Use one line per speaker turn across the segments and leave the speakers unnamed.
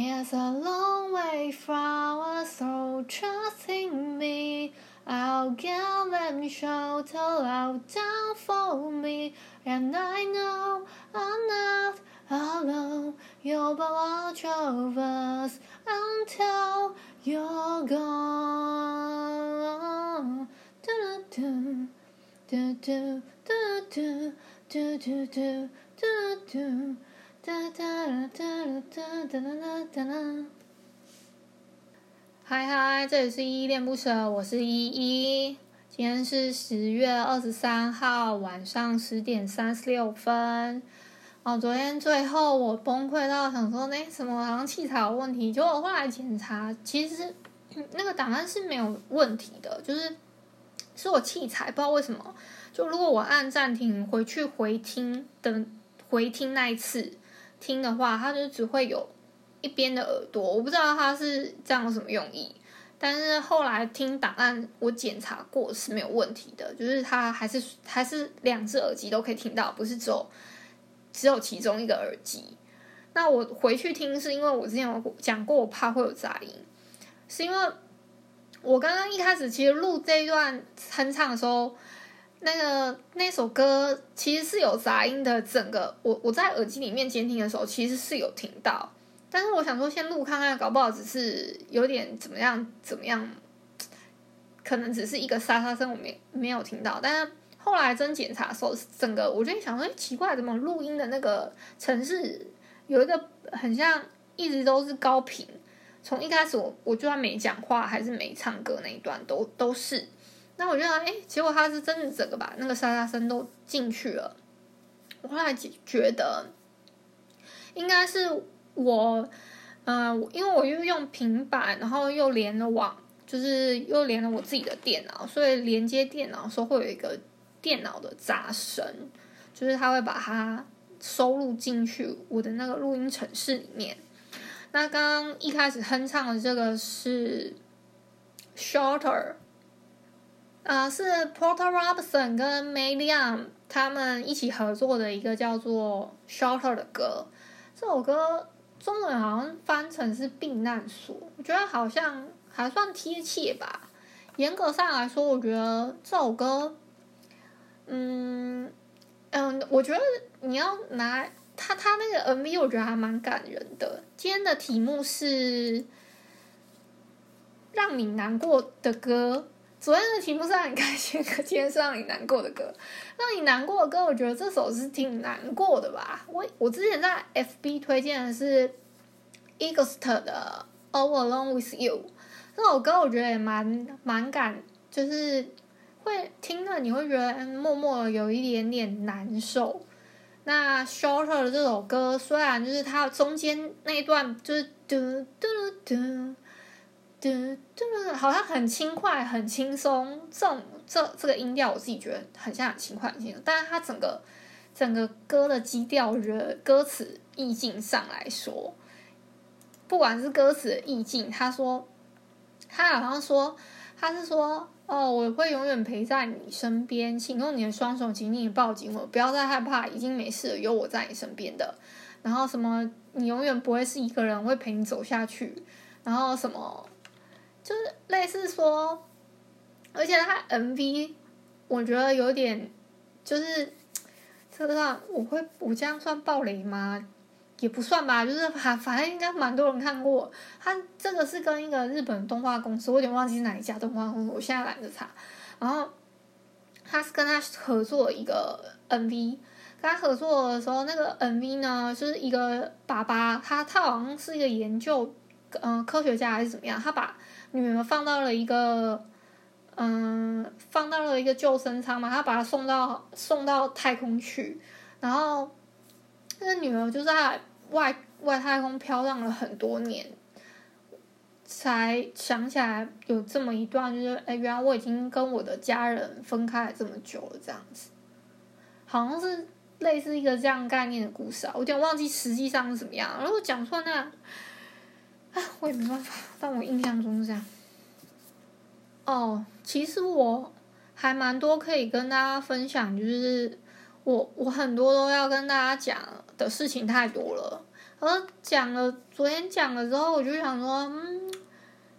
It's a long way from us, so trust in me. I'll give them shelter out down for me, and I know I'm not alone. You'll be watch over us until you're gone. Do do do do do do do do do do do。哒哒哒哒哒啦啦哒啦！嗨嗨，这里是依恋不舍，我是依依。今天是十月二十三号晚上十点三十六分。哦，昨天最后我崩溃到想说那什么好像器材有问题，结果后来检查，其实那个档案是没有问题的，就是是我器材不知道为什么。就如果我按暂停回去回听，等回听那一次。听的话，它就只会有一边的耳朵，我不知道它是这样什么用意。但是后来听档案，我检查过是没有问题的，就是它还是还是两只耳机都可以听到，不是只有只有其中一个耳机。那我回去听是因为我之前有讲过，我怕会有杂音，是因为我刚刚一开始其实录这一段哼唱的时候。那个那首歌其实是有杂音的，整个我我在耳机里面监听的时候，其实是有听到，但是我想说先录看看，搞不好只是有点怎么样怎么样，可能只是一个沙沙声，我没没有听到。但是后来真检查的时候，整个我就想说，奇怪，怎么录音的那个城市有一个很像一直都是高频，从一开始我我就算没讲话还是没唱歌那一段都都是。那我觉得，哎，结果他是真的整个把那个沙沙声都进去了。我后来觉得，应该是我，嗯、呃，因为我又用平板，然后又连了网，就是又连了我自己的电脑，所以连接电脑的时候会有一个电脑的杂声，就是他会把它收录进去我的那个录音程式里面。那刚刚一开始哼唱的这个是 Shorter。啊、是 Porter Robinson 跟 May Liang 他们一起合作的一个叫做《Shelter》的歌。这首歌中文好像翻成是“避难所”，我觉得好像还算贴切吧。严格上来说，我觉得这首歌，嗯嗯，我觉得你要拿他他那个 MV，我觉得还蛮感人的。今天的题目是让你难过的歌。昨天的题目是让你开心的，今天是让你难过的歌。让你难过的歌，我觉得这首是挺难过的吧。我我之前在 FB 推荐的是 EXT 的《All Alone with You》这首歌，我觉得也蛮蛮感，就是会听了你会觉得默默有一点点难受。那 Shorter 的这首歌，虽然就是它中间那一段就是嘟嘟嘟。对，就是，好像很轻快，很轻松。这种这这个音调，我自己觉得很像很轻快，很轻松。但是它整个整个歌的基调，我觉得歌词意境上来说，不管是歌词的意境，他说他好像说他是说哦，我会永远陪在你身边，请用你的双手紧紧抱紧我，不要再害怕，已经没事了，有我在你身边的。然后什么，你永远不会是一个人，我会陪你走下去。然后什么。就是类似说，而且他 MV，我觉得有点，就是这个上我会我这样算暴雷吗？也不算吧，就是反反正应该蛮多人看过。他这个是跟一个日本动画公司，我有点忘记哪一家动画公司，我现在懒得查。然后他是跟他合作一个 MV，跟他合作的时候，那个 MV 呢，就是一个爸爸，他他好像是一个研究，嗯、科学家还是怎么样，他把。女儿放到了一个，嗯，放到了一个救生舱嘛，他把她送到送到太空去，然后那个女儿就在外外太空飘荡了很多年，才想起来有这么一段，就是哎，原来我已经跟我的家人分开了这么久了，这样子，好像是类似一个这样概念的故事啊，我有点忘记实际上是怎么样，如果讲错那。我也没办法，但我印象中是这样。哦，其实我还蛮多可以跟大家分享，就是我我很多都要跟大家讲的事情太多了。而讲了昨天讲了之后，我就想说，嗯，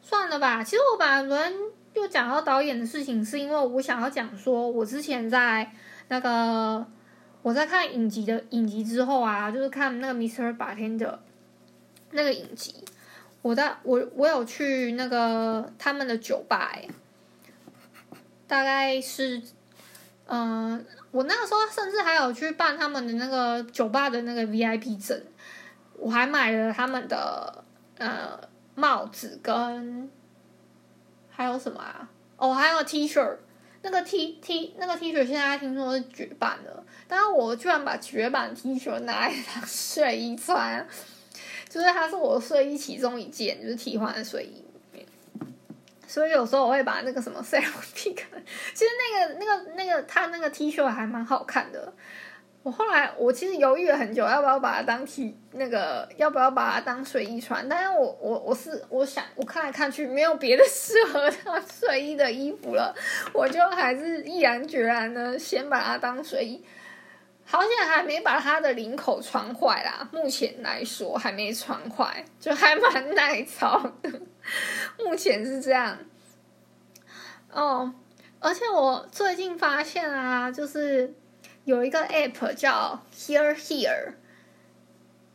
算了吧。其实我把昨天又讲到导演的事情，是因为我想要讲说，我之前在那个我在看影集的影集之后啊，就是看那个 Mr. Bartender 那个影集，我在我我有去那个他们的酒吧，欸，大概是，嗯、我那个时候甚至还有去办他们的那个酒吧的那个 VIP 证。我还买了他们的呃帽子跟还有什么啊？哦，还有 T 恤，那个 T T 那个 T 恤现在听说是绝版的，但是我居然把绝版 T 恤拿来当睡衣穿，就是它是我睡衣其中一件，就是替换的睡衣。所以有时候我会把那个什么 selfie，其实那个那个那个他那个 T 恤还蛮好看的。我后来，我其实犹豫了很久，要不要把它当 T 那个，要不要把它当睡衣穿？但是我我我是我想，我看来看去没有别的适合当睡衣的衣服了，我就还是毅然决然的先把它当睡衣。好像还没把它的领口穿坏啦，目前来说还没穿坏，就还蛮耐操的。目前是这样。哦，而且我最近发现啊，就是。有一个 app 叫 Hear Here，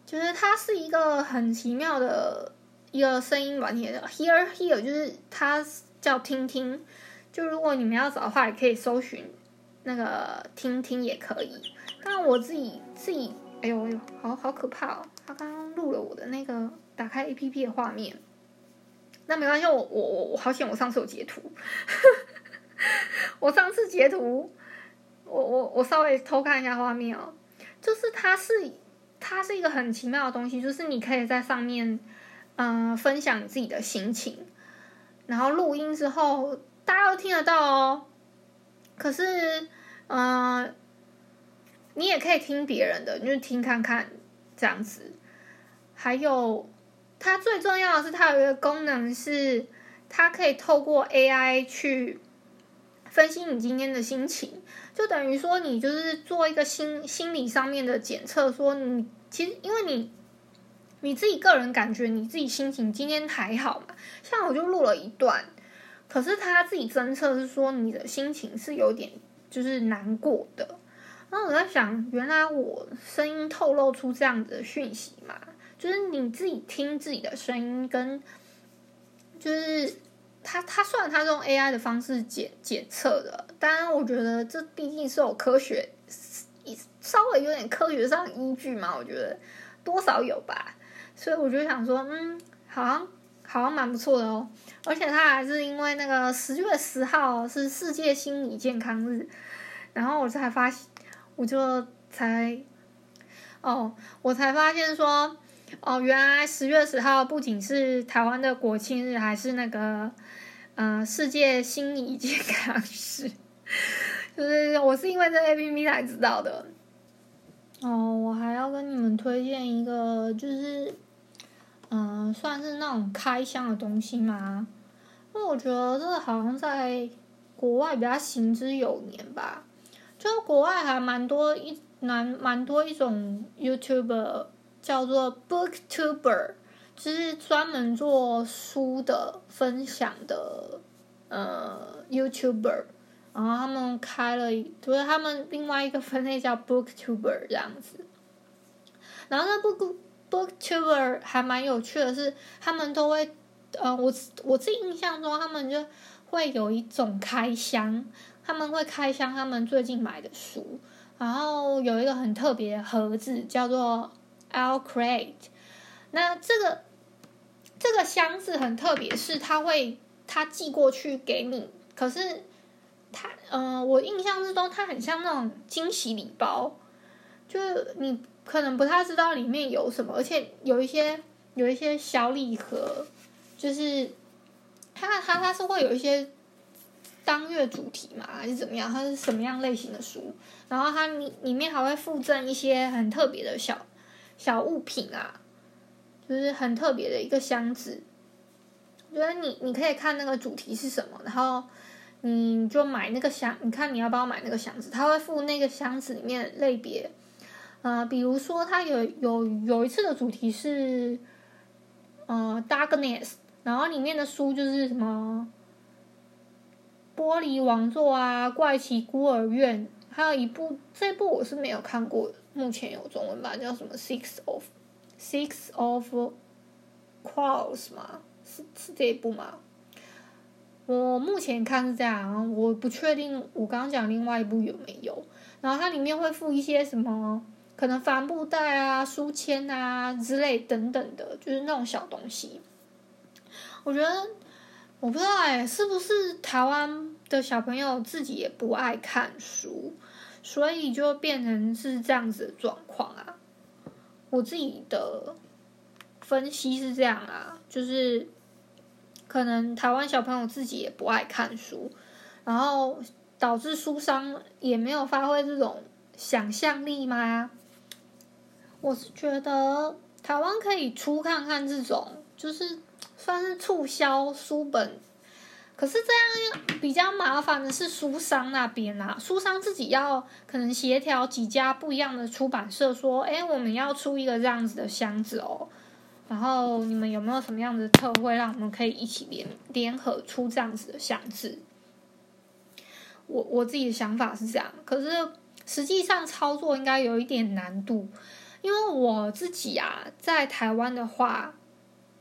就是它是一个很奇妙的一个声音软件 Hear Here，就是它叫听听。就如果你们要找的话，也可以搜寻那个听听也可以。但我自己自己，哎呦哎呦，好好可怕哦！他刚刚录了我的那个打开 APP 的画面，那没关系，我我我我好险，我上次有截图，我上次截图。我我我稍微偷看一下画面哦，就是它是它是一个很奇妙的东西，就是你可以在上面嗯、分享自己的心情，然后录音之后大家都听得到哦。可是、呃，你也可以听别人的，你就听看看这样子。还有它最重要的是，它有一个功能是它可以透过 AI 去分析你今天的心情。就等于说，你就是做一个心心理上面的检测，说你其实因为你你自己个人感觉你自己心情今天还好嘛？像我就录了一段，可是他自己侦测是说你的心情是有点就是难过的。然后我在想，原来我声音透露出这样子的讯息嘛，就是你自己听自己的声音跟就是。他他虽然他用 AI 的方式检检测的，当然我觉得这毕竟是有科学，稍微有点科学上依据嘛，我觉得多少有吧，所以我就想说，嗯，好像好像蛮不错的哦，而且他还是因为那个十月十号是世界心理健康日，然后我才发现，我就才，哦，我才发现说，哦，原来十月十号不仅是台湾的国庆日，还是那个。嗯、呃，世界心理健康日，就是我是因为这 APP 才知道的。哦，我还要跟你们推荐一个，就是嗯、算是那种开箱的东西嘛。因为我觉得这个好像在国外比较行之有年吧，就是国外还蛮多一蛮蛮多一种 YouTuber 叫做 Booktuber。就是专门做书的分享的呃 YouTuber，然后他们开了，就是他们另外一个分类叫 Booktuber 这样子。然后那 Book Booktuber 还蛮有趣的是，他们都会呃，我我自己印象中，他们就会有一种开箱，他们会开箱他们最近买的书，然后有一个很特别的盒子叫做 Our Crate。那这个这个箱子很特别，是它会它寄过去给你，可是它嗯、我印象之中它很像那种惊喜礼包，就是你可能不太知道里面有什么，而且有一些有一些小礼盒，就是它它它是会有一些当月主题嘛，还是怎么样？它是什么样类型的书？然后它里里面还会附赠一些很特别的小小物品啊。就是很特别的一个箱子，我觉得你你可以看那个主题是什么，然后你就买那个箱，你看你要不要买那个箱子？它会附那个箱子里面类别，呃，比如说它有有有一次的主题是呃 Darkness，然后里面的书就是什么玻璃王座啊、怪奇孤儿院，还有一部这部我是没有看过，目前有中文版叫什么 Six of Six of Crows 吗？是是这一部吗？我目前看是这样，我不确定我刚刚讲另外一部有没有。然后它里面会附一些什么，可能帆布袋啊、书签啊之类等等的，就是那种小东西。我觉得我不知道哎，是不是台湾的小朋友自己也不爱看书，所以就变成是这样子的状况啊？我自己的分析是这样啊，就是。可能台湾小朋友自己也不爱看书，然后导致书商也没有发挥这种想象力吗？我是觉得台湾可以出看看这种，就是算是促销书本。可是这样比较麻烦的是书商那边啊，书商自己要可能协调几家不一样的出版社，说，哎，我们要出一个这样子的箱子哦。然后你们有没有什么样的特惠，让我们可以一起联联合出这样子的箱子？我我自己的想法是这样，可是实际上操作应该有一点难度，因为我自己啊，在台湾的话，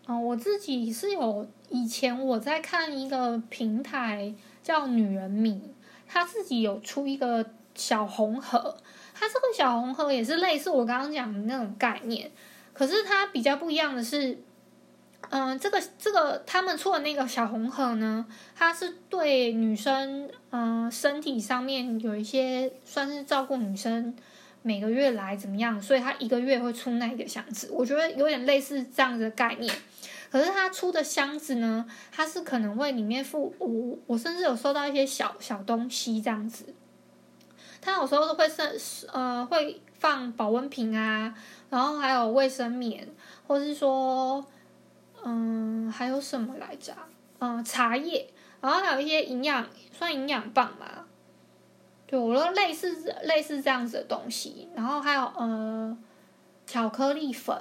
嗯、我自己是有以前我在看一个平台叫女人迷，他自己有出一个小红盒，它这个小红盒也是类似我刚刚讲的那种概念。可是它比较不一样的是，嗯、呃，这个这个他们出的那个小红盒呢，它是对女生，嗯、身体上面有一些算是照顾女生每个月来怎么样，所以它一个月会出那一个箱子，我觉得有点类似这样子的概念。可是它出的箱子呢，它是可能会里面附我我甚至有收到一些小小东西这样子，它有时候都会是呃会放保温瓶啊。然后还有卫生棉，或是说，嗯，还有什么来着？嗯，茶叶，然后还有一些营养，算营养棒嘛。对，我说类似类似这样子的东西。然后还有呃，巧克力粉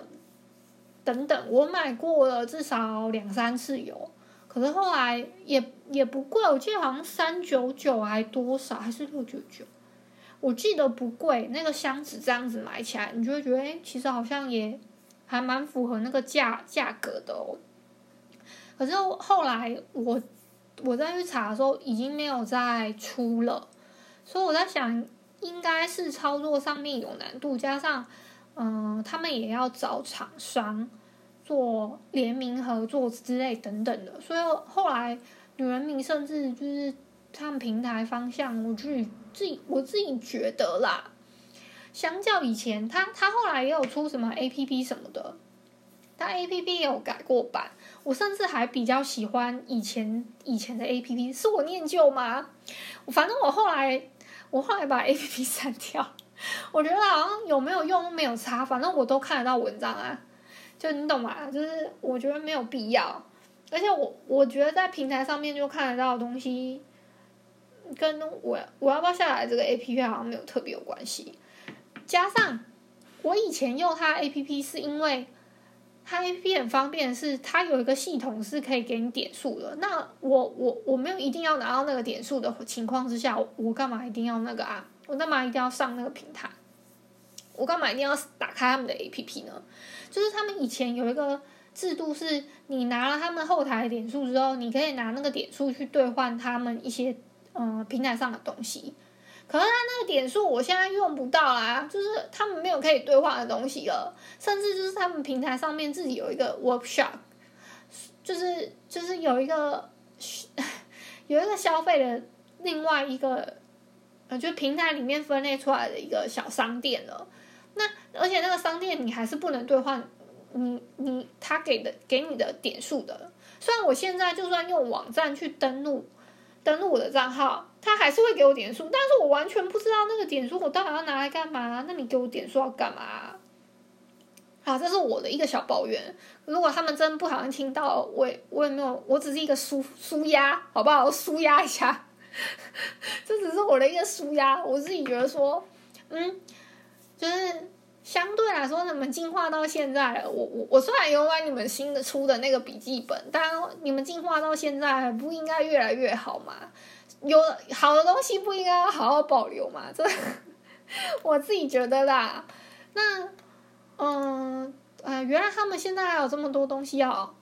等等，我买过了至少两三次有，可是后来也也不贵，我记得好像三九九还多少，还是六九九。我记得不贵，那个箱子这样子买起来，你就会觉得，哎，其实好像也还蛮符合那个价价格的哦。可是后来我我再去查的时候，已经没有再出了，所以我在想，应该是操作上面有难度，加上嗯、他们也要找厂商做联名合作之类等等的，所以后来女人迷甚至就是。他们平台方向，我自己自己我自己觉得啦，相较以前，他他后来也有出什么 APP 什么的，APP 也有改过版，我甚至还比较喜欢以前以前的 APP，是我念旧吗？反正我后来我后来把 APP 删掉，我觉得好像有没有用没有差，反正我都看得到文章啊，就你懂吗？就是我觉得没有必要，而且我我觉得在平台上面就看得到的东西。跟我我要不要下载这个 A P P 好像没有特别有关系，加上我以前用它 A P P 是因为它 A P P 很方便的，是它有一个系统是可以给你点数的。那我我我没有一定要拿到那个点数的情况之下，我干嘛一定要那个啊？我干嘛一定要上那个平台？我干嘛一定要打开他们的 A P P 呢？就是他们以前有一个制度，是你拿了他们后台的点数之后，你可以拿那个点数去兑换他们一些。嗯，平台上的东西，可是他那个点数我现在用不到啦，就是他们没有可以兑换的东西了，甚至就是他们平台上面自己有一个 workshop，就是就是有一个 有一个消费的另外一个，呃，就平台里面分类出来的一个小商店了。那而且那个商店你还是不能兑换你你他给的给你的点数的，虽然我现在就算用网站去登录。登录我的账号，他还是会给我点数，但是我完全不知道那个点数我到底要拿来干嘛？那你给我点数要干嘛？啊，这是我的一个小抱怨。如果他们真不好像听到，我也我也没有，我只是一个纾纾压，好不好？纾压一下，这只是我的一个纾压。我自己觉得说，嗯，就是相对来说，你们进化到现在了，我我我虽然有买你们新的出的那个笔记本，但你们进化到现在，不应该越来越好吗？有好的东西不应该要好好保留吗？这 我自己觉得啦。那嗯呃，原来他们现在还有这么多东西哦，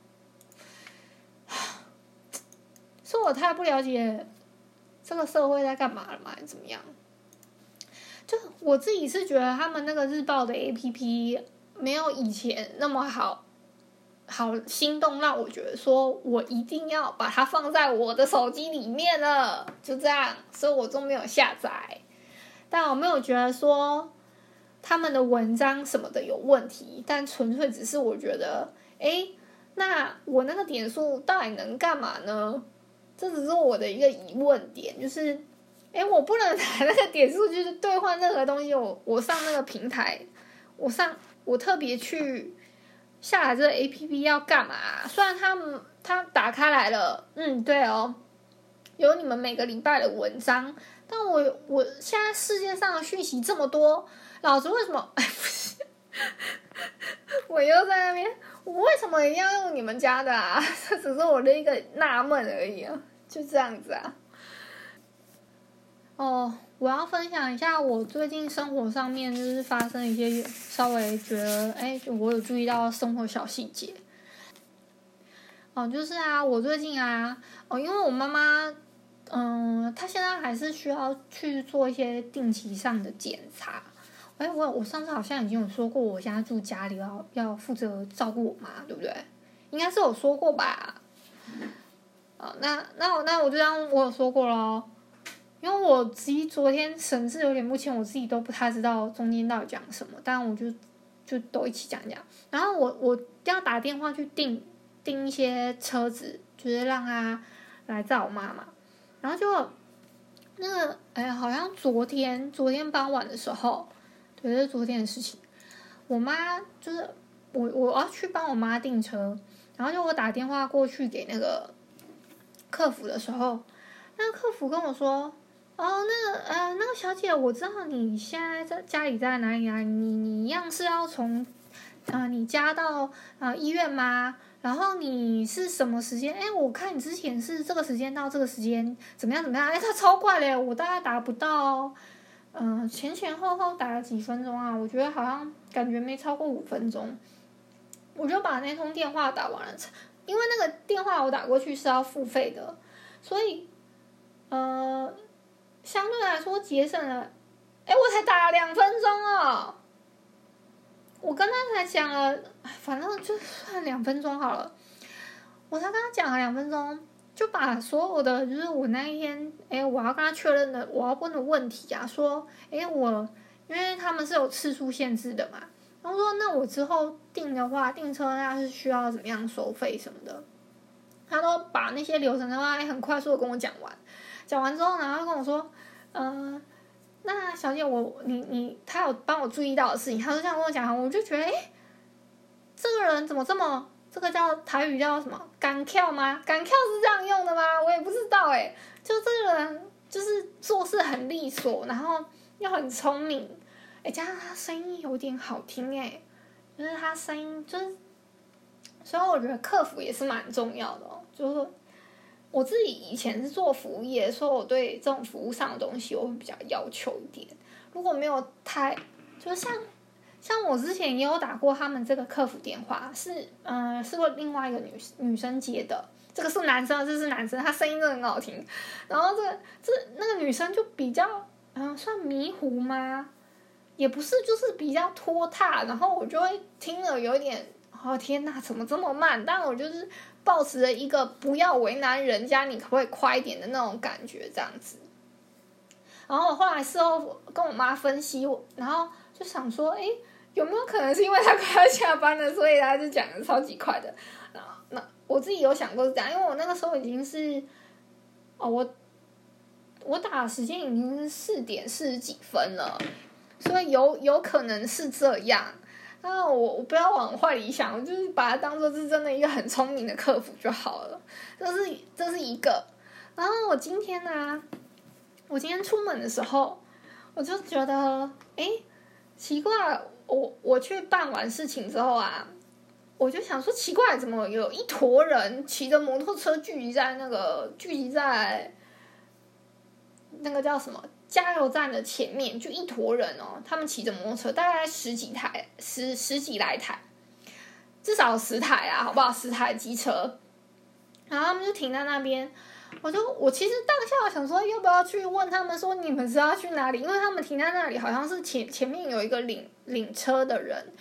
是我太不了解这个社会在干嘛了吗？怎么样？就我自己是觉得他们那个日报的 APP 没有以前那么好，好心动，让我觉得说我一定要把它放在我的手机里面了，就这样，所以我都没有下载。但我没有觉得说他们的文章什么的有问题，但纯粹只是我觉得，哎，那我那个点数到底能干嘛呢？这只是我的一个疑问点，就是。哎，我不能拿那个点数就是兑换任何东西。我我上那个平台，我上我特别去下载这个 APP 要干嘛？虽然他们他打开来了，嗯，对哦，有你们每个礼拜的文章，但我我现在世界上的讯息这么多，老子为什么？哎，不是，我又在那边，我为什么一定要用你们家的啊？这只是我的一个纳闷而已啊，就这样子啊。哦，我要分享一下我最近生活上面就是发生一些稍微觉得哎，我有注意到生活小细节。哦，就是啊，我最近啊，哦，因为我妈妈，嗯，她现在还是需要去做一些定期上的检查。哎，我我上次好像已经有说过，我现在住家里要要负责照顾我妈，对不对？应该是有说过吧？哦，那那我那我就当我有说过喽。因为我自己昨天神志有点不清，我自己都不太知道中间到底讲什么，但我就就都一起讲讲。然后我我要打电话去订订一些车子，就是让他来载我妈妈。然后就那个哎，好像昨天昨天傍晚的时候，对，是昨天的事情。我妈就是我我要去帮我妈订车，然后就我打电话过去给那个客服的时候，那个客服跟我说。哦，那个呃，那个小姐，我知道你现在在家里在哪里啊？你你一样是要从啊、你家到啊、医院吗？然后你是什么时间？哎，我看你之前是这个时间到这个时间，怎么样怎么样？哎，他超快嘞，我大概打不到，嗯、前前后后打了几分钟啊？我觉得好像感觉没超过五分钟，我就把那通电话打完了，因为那个电话我打过去是要付费的，所以呃。相对来说节省了，哎，我才打了两分钟哦。我跟他才讲了，反正就算两分钟好了。我才跟他讲了两分钟，就把所有的就是我那一天，哎，我要跟他确认的，我要问的问题啊，说，哎，我因为他们是有次数限制的嘛，然后说那我之后订的话，订车那是需要怎么样收费什么的，他都把那些流程的话，很快速的跟我讲完。讲完之后，然后跟我说：“嗯、呃，那小姐我，你你，他有帮我注意到的事情，他就这样跟我讲，我就觉得，哎，这个人怎么这么，这个叫台语叫什么？敢跳吗？敢跳是这样用的吗？我也不知道，哎，就这个人就是做事很利索，然后又很聪明，哎，加上他声音有点好听，哎，就是他声音就是，所以我觉得客服也是蛮重要的哦，就是。”我自己以前是做服务业，所以我对这种服务上的东西我会比较要求一点。如果没有太，就像像我之前也有打过他们这个客服电话，是嗯、是过另外一个女女生接的，这个是男生，这是男生，他声音真的很好听。然后这个这那个女生就比较嗯、算迷糊吗？也不是，就是比较拖沓。然后我就会听了有点，哦天哪，怎么这么慢？但我就是。抱持了一个不要为难人家，你可不可以快一点的那种感觉，这样子。然后我后来事后跟我妈分析，然后就想说，哎，有没有可能是因为他快要下班了，所以他就讲的超级快的？那那我自己有想过是这样，因为我那个时候已经是，哦，我我打的时间已经是四点四十几分了，所以有有可能是这样。那我我不要往坏里想，我就是把它当做是真的一个很聪明的客服就好了。这是这是一个。然后我今天呢、我今天出门的时候，我就觉得，哎，奇怪，我我去办完事情之后啊，我就想说奇怪，怎么有一坨人骑着摩托车聚集在那个聚集在那个叫什么加油站的前面，就一坨人哦，他们骑着摩托车，大概十几台，十十几来台，至少十台啊，好不好？十台机车，然后他们就停在那边。我就我其实当下我想说，要不要去问他们说，你们是要去哪里？因为他们停在那里，好像是前前面有一个领领车的人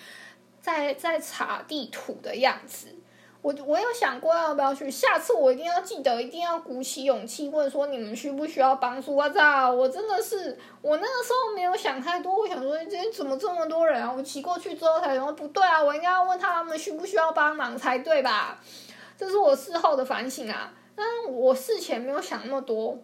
在在查地图的样子。我我有想过要不要去，下次我一定要记得，一定要鼓起勇气问说，你们需不需要帮助？我操，我真的是我那个时候没有想太多，我想说今天怎么这么多人啊？我骑过去之后才说不对啊，我应该要问他们需不需要帮忙才对吧？这是我事后的反省啊。但我事前没有想那么多，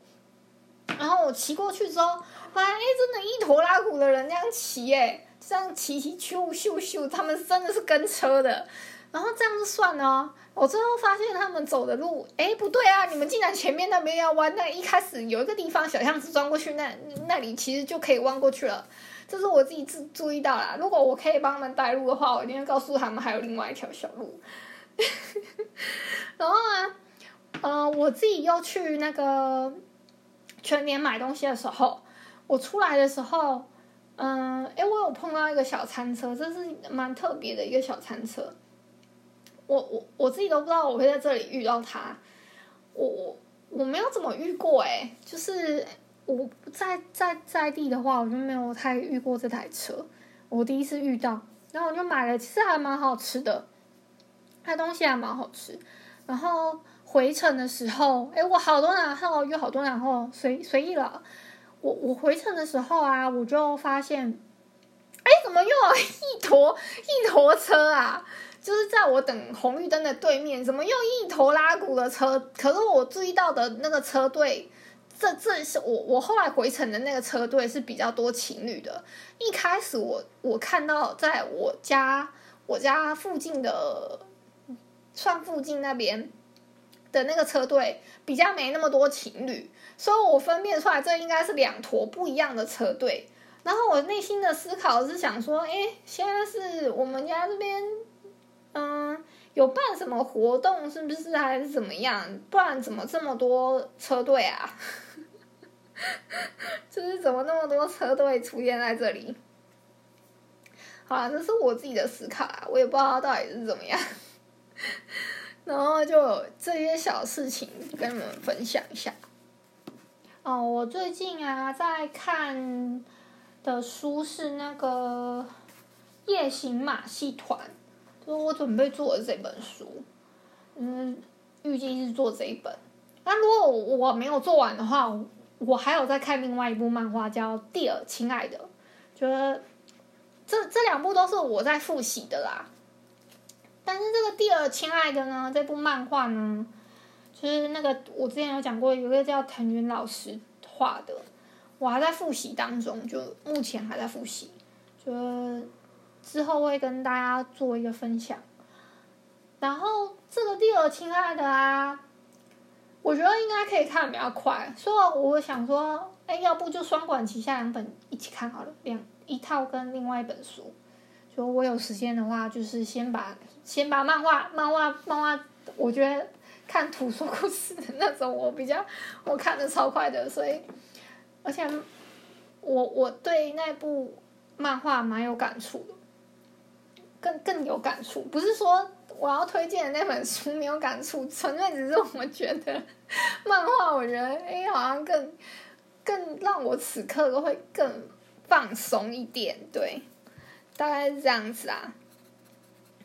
然后我骑过去之后，发现哎，真的，一坨拉库的人这样骑，哎，这样骑骑咻咻咻，他们真的是跟车的。然后这样子算了，我最后发现他们走的路，哎，不对啊，你们竟然前面那边要弯，那一开始有一个地方小巷子钻过去，那那里其实就可以弯过去了。这是我自己注注意到啦。如果我可以帮他们带路的话，我一定会告诉他们还有另外一条小路。然后呢。呃，我自己又去那个全年买东西的时候，我出来的时候，嗯、诶，我有碰到一个小餐车，这是蛮特别的一个小餐车。我我我自己都不知道我会在这里遇到他，我我我没有怎么遇过哎，就是我在在在地的话，我就没有太遇过这台车，我第一次遇到，然后我就买了，其实还蛮好吃的，它东西还蛮好吃，然后。回程的时候，哎，我好多然后有好多然后随随意了。我我回程的时候啊，我就发现，哎，怎么又有一坨一坨车啊？就是在我等红绿灯的对面，怎么又一头拉库的车？可是我注意到的那个车队，这这是我我后来回程的那个车队是比较多情侣的。一开始我我看到在我家我家附近的算附近那边。的那个车队比较没那么多情侣，所以我分辨出来这应该是两坨不一样的车队。然后我内心的思考是想说，哎，现在是我们家这边，嗯，有办什么活动是不是还是怎么样？不然怎么这么多车队啊？就是怎么那么多车队出现在这里？好啦，这是我自己的思考啊，我也不知道到底是怎么样。然后就这些小事情跟你们分享一下。哦，我最近啊在看的书是那个《夜行马戏团》，就是我准备做的这本书。嗯，预计是做这一本。那如果我没有做完的话，我还有在看另外一部漫画叫《蒂尔，亲爱的》，觉得这这两部都是我在复习的啦。但是这个蒂尔亲爱的呢，这部漫画呢，就是那个我之前有讲过，有个叫藤原老师画的，我还在复习当中，就目前还在复习，就之后会跟大家做一个分享。然后这个第二亲爱的啊，我觉得应该可以看比较快，所以我想说，哎，要不就双管齐下两本一起看好了，两一套跟另外一本书。就我有时间的话，就是先把先把漫画、漫画、漫画，我觉得看图说故事的那种，我比较我看的超快的，所以而且我我对那部漫画蛮有感触的，更更有感触。不是说我要推荐的那本书没有感触，纯粹只是我觉得漫画，我觉得哎、好像更更让我此刻都会更放松一点，对。大概是这样子啊，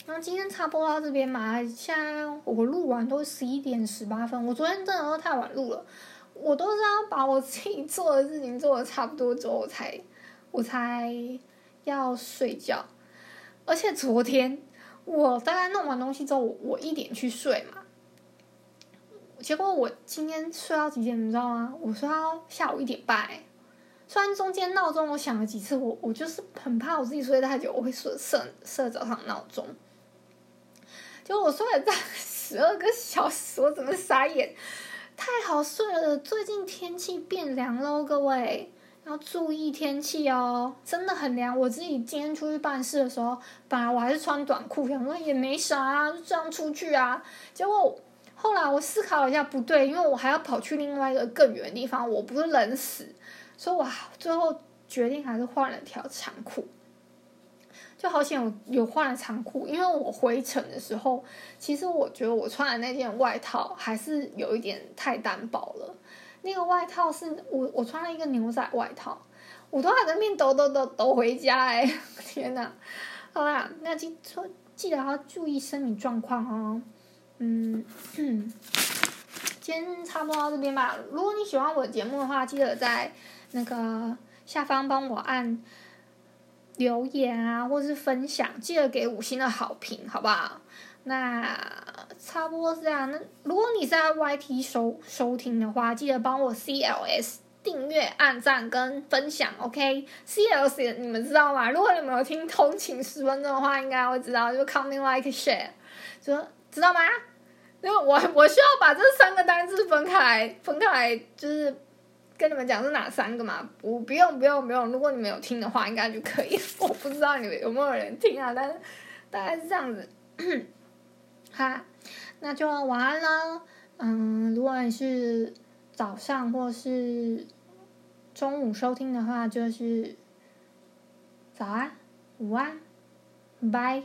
那今天差不多到这边嘛。现在我录完都十一点十八分，我昨天真的都太晚录了。我都是要把我自己做的事情做的差不多之后，我才我才要睡觉。而且昨天我大概弄完东西之后，我一点去睡嘛。结果我今天睡到几点，你知道吗？我睡到下午一点半。虽然中间闹钟我响了几次，我我就是很怕我自己睡太久，我会设设设早上闹钟。结果我睡了大概十二个小时，我怎么傻眼？太好睡了！最近天气变凉喽，各位，要注意天气哦，真的很凉。我自己今天出去办事的时候，本来我还是穿短裤，想说也没啥啊，就这样出去啊。结果后来我思考了一下，不对，因为我还要跑去另外一个更远的地方，我不是冷死，所以我最后决定还是换了条长裤。就好险我有换了长裤，因为我回程的时候，其实我觉得我穿的那件外套还是有一点太单薄了。那个外套是我我穿了一个牛仔外套，我都还在那边抖抖抖抖回家哎、天哪！好啦，那记记得要注意身体状况哦。嗯，嗯，今天差不多到这边吧。如果你喜欢我的节目的话，记得在那个下方帮我按。留言啊，或是分享，记得给五星的好评，好不好？那差不多是这样。那如果你在 YT 收收听的话，记得帮我 CLS 订阅、按赞跟分享，OK？CLS 你们知道吗？如果你们有听通勤十分钟的话，应该会知道，就 Comment Like Share，就知道吗？因为我我需要把这三个单字分开来，分开来就是。跟你们讲是哪三个嘛？不，不用，不用，不用。如果你们有听的话，应该就可以。我不知道你们有没有人听啊，但是大概是这样子。哈，那就晚安喽。嗯，如果你是早上或是中午收听的话，就是早安、午安、拜。